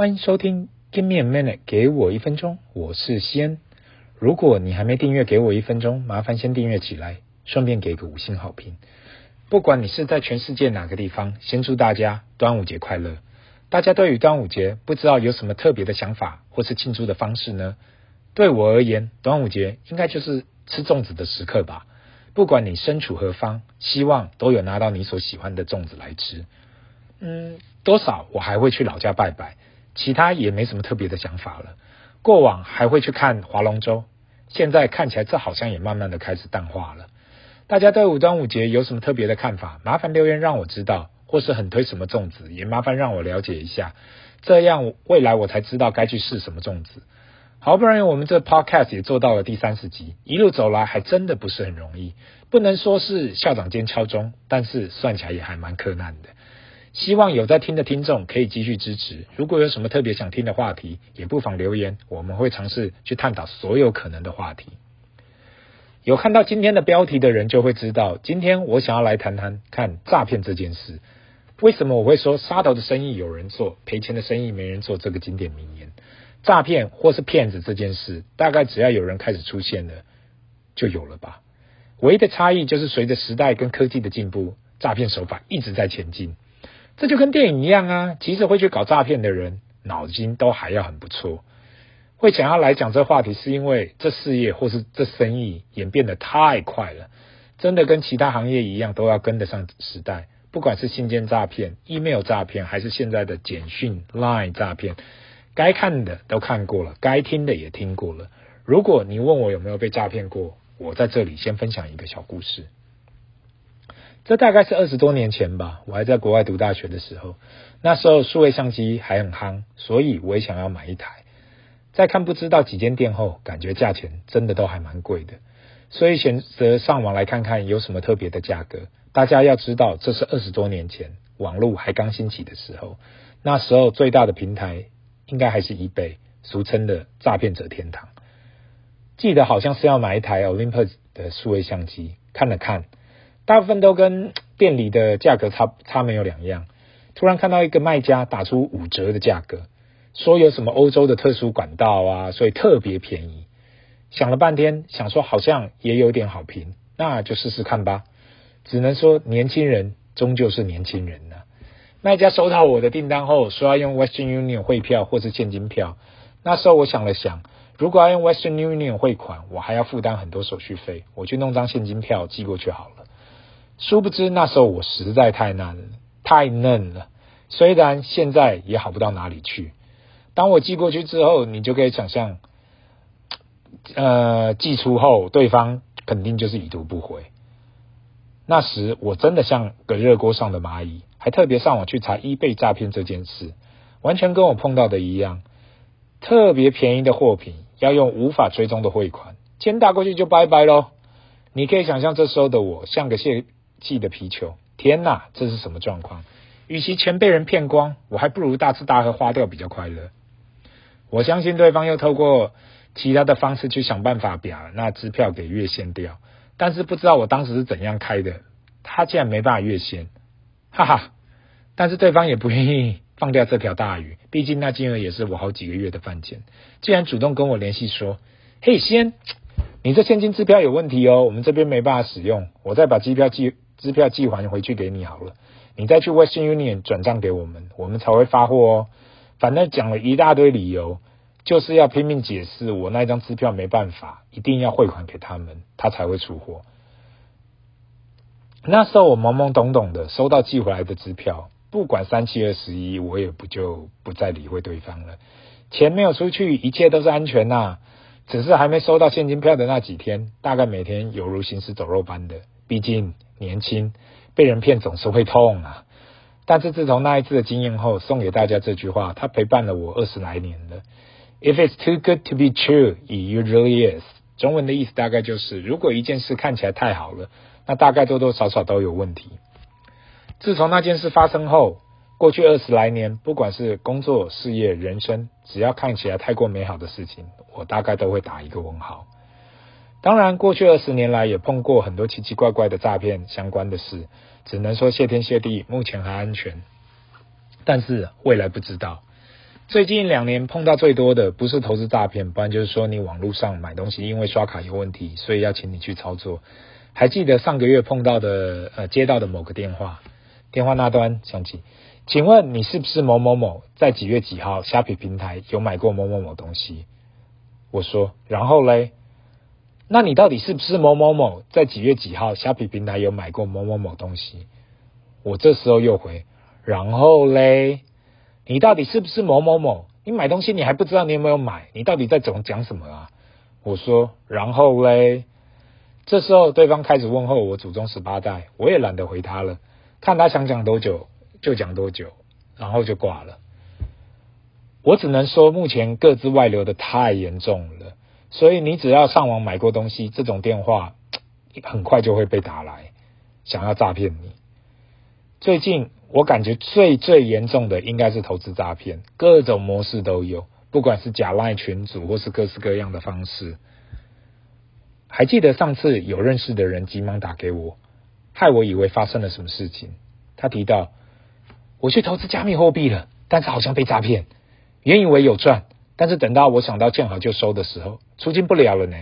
欢迎收听 Give me a minute，给我一分钟，我是西恩。如果你还没订阅，给我一分钟，麻烦先订阅起来，顺便给个五星好评。不管你是在全世界哪个地方，先祝大家端午节快乐。大家对于端午节不知道有什么特别的想法或是庆祝的方式呢？对我而言，端午节应该就是吃粽子的时刻吧。不管你身处何方，希望都有拿到你所喜欢的粽子来吃。嗯，多少我还会去老家拜拜，其他也没什么特别的想法了。过往还会去看划龙舟，现在看起来这好像也慢慢的开始淡化了。大家对五端午节有什么特别的看法？麻烦留言让我知道，或是很推什么粽子，也麻烦让我了解一下，这样未来我才知道该去试什么粽子。好不容易我们这 podcast 也做到了第三十集，一路走来还真的不是很容易，不能说是校长兼敲钟，但是算起来也还蛮克难的。希望有在听的听众可以继续支持，如果有什么特别想听的话题，也不妨留言，我们会尝试去探讨所有可能的话题。有看到今天的标题的人就会知道，今天我想要来谈谈看诈骗这件事。为什么我会说杀头的生意有人做，赔钱的生意没人做？这个经典名言。诈骗或是骗子这件事，大概只要有人开始出现了，就有了吧。唯一的差异就是随着时代跟科技的进步，诈骗手法一直在前进。这就跟电影一样啊，其实会去搞诈骗的人，脑筋都还要很不错。会想要来讲这话题，是因为这事业或是这生意演变得太快了，真的跟其他行业一样，都要跟得上时代。不管是信件诈骗、email 诈骗，还是现在的简讯 line 诈骗。该看的都看过了，该听的也听过了。如果你问我有没有被诈骗过，我在这里先分享一个小故事。这大概是二十多年前吧，我还在国外读大学的时候，那时候数位相机还很夯，所以我也想要买一台。在看不知道几间店后，感觉价钱真的都还蛮贵的，所以选择上网来看看有什么特别的价格。大家要知道，这是二十多年前网络还刚兴起的时候，那时候最大的平台。应该还是 eBay，俗称的诈骗者天堂。记得好像是要买一台 Olympus 的数位相机，看了看，大部分都跟店里的价格差差没有两样。突然看到一个卖家打出五折的价格，说有什么欧洲的特殊管道啊，所以特别便宜。想了半天，想说好像也有点好评，那就试试看吧。只能说年轻人终究是年轻人呐。卖家收到我的订单后，说要用 Western Union 汇票或是现金票。那时候我想了想，如果要用 Western Union 汇款，我还要负担很多手续费，我去弄张现金票寄过去好了。殊不知那时候我实在太嫩了，太嫩了。虽然现在也好不到哪里去。当我寄过去之后，你就可以想象，呃，寄出后对方肯定就是已读不回。那时我真的像个热锅上的蚂蚁。还特别上网去查 eBay 诈骗这件事，完全跟我碰到的一样，特别便宜的货品要用无法追踪的汇款，钱打过去就拜拜喽。你可以想象这时候的我像个泄寄的皮球，天哪，这是什么状况？与其钱被人骗光，我还不如大吃大喝花掉比较快乐。我相信对方又透过其他的方式去想办法把那支票给越线掉，但是不知道我当时是怎样开的，他竟然没办法越线。哈哈，但是对方也不愿意放掉这条大鱼，毕竟那金额也是我好几个月的饭钱。既然主动跟我联系说：“嘿，先，你这现金支票有问题哦，我们这边没办法使用，我再把机票寄支票寄还回去给你好了，你再去 Western Union 转账给我们，我们才会发货哦。”反正讲了一大堆理由，就是要拼命解释我那张支票没办法，一定要汇款给他们，他才会出货。那时候我懵懵懂懂的收到寄回来的支票，不管三七二十一，我也不就不再理会对方了。钱没有出去，一切都是安全呐。只是还没收到现金票的那几天，大概每天犹如行尸走肉般的。毕竟年轻，被人骗总是会痛啊。但是自从那一次的经验后，送给大家这句话，它陪伴了我二十来年了。If it's too good to be true, it usually is。中文的意思大概就是，如果一件事看起来太好了。那大概多多少少都有问题。自从那件事发生后，过去二十来年，不管是工作、事业、人生，只要看起来太过美好的事情，我大概都会打一个问号。当然，过去二十年来也碰过很多奇奇怪怪的诈骗相关的事，只能说谢天谢地，目前还安全。但是未来不知道。最近两年碰到最多的不是投资诈骗，不然就是说你网络上买东西因为刷卡有问题，所以要请你去操作。还记得上个月碰到的呃接到的某个电话，电话那端响起，请问你是不是某某某，在几月几号虾皮平台有买过某某某东西？我说，然后嘞，那你到底是不是某某某，在几月几号虾皮平台有买过某某某东西？我这时候又回，然后嘞。你到底是不是某某某？你买东西你还不知道你有没有买？你到底在总讲什么啊？我说，然后嘞，这时候对方开始问候我祖宗十八代，我也懒得回他了，看他想讲多久就讲多久，然后就挂了。我只能说，目前各自外流的太严重了，所以你只要上网买过东西，这种电话很快就会被打来，想要诈骗你。最近。我感觉最最严重的应该是投资诈骗，各种模式都有，不管是假赖群组或是各式各样的方式。还记得上次有认识的人急忙打给我，害我以为发生了什么事情。他提到我去投资加密货币了，但是好像被诈骗。原以为有赚，但是等到我想到见好就收的时候，出金不了了呢。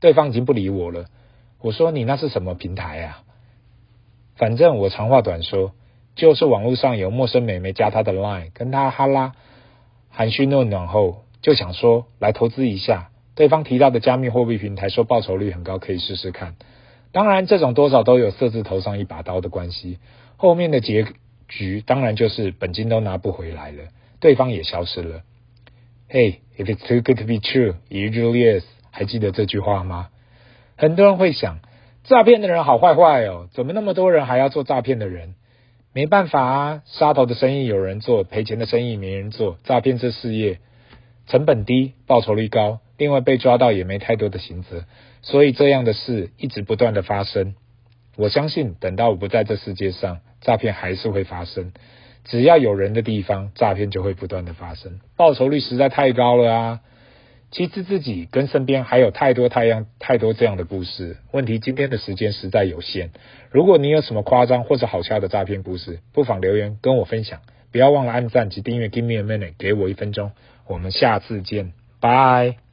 对方已经不理我了。我说你那是什么平台啊？反正我长话短说。就是网络上有陌生美眉加他的 line，跟他哈拉寒暄问暖后，就想说来投资一下。对方提到的加密货币平台说报酬率很高，可以试试看。当然，这种多少都有色字头上一把刀的关系。后面的结局当然就是本金都拿不回来了，对方也消失了。Hey, if it's too good to be true, it usually is。还记得这句话吗？很多人会想，诈骗的人好坏坏哦，怎么那么多人还要做诈骗的人？没办法啊，杀头的生意有人做，赔钱的生意没人做。诈骗这事业成本低，报酬率高，另外被抓到也没太多的刑责，所以这样的事一直不断的发生。我相信等到我不在这世界上，诈骗还是会发生。只要有人的地方，诈骗就会不断的发生。报酬率实在太高了啊！其实自己跟身边还有太多太阳太多这样的故事。问题今天的时间实在有限，如果你有什么夸张或者好笑的诈骗故事，不妨留言跟我分享。不要忘了按赞及订阅，Give me a minute，给我一分钟。我们下次见，拜。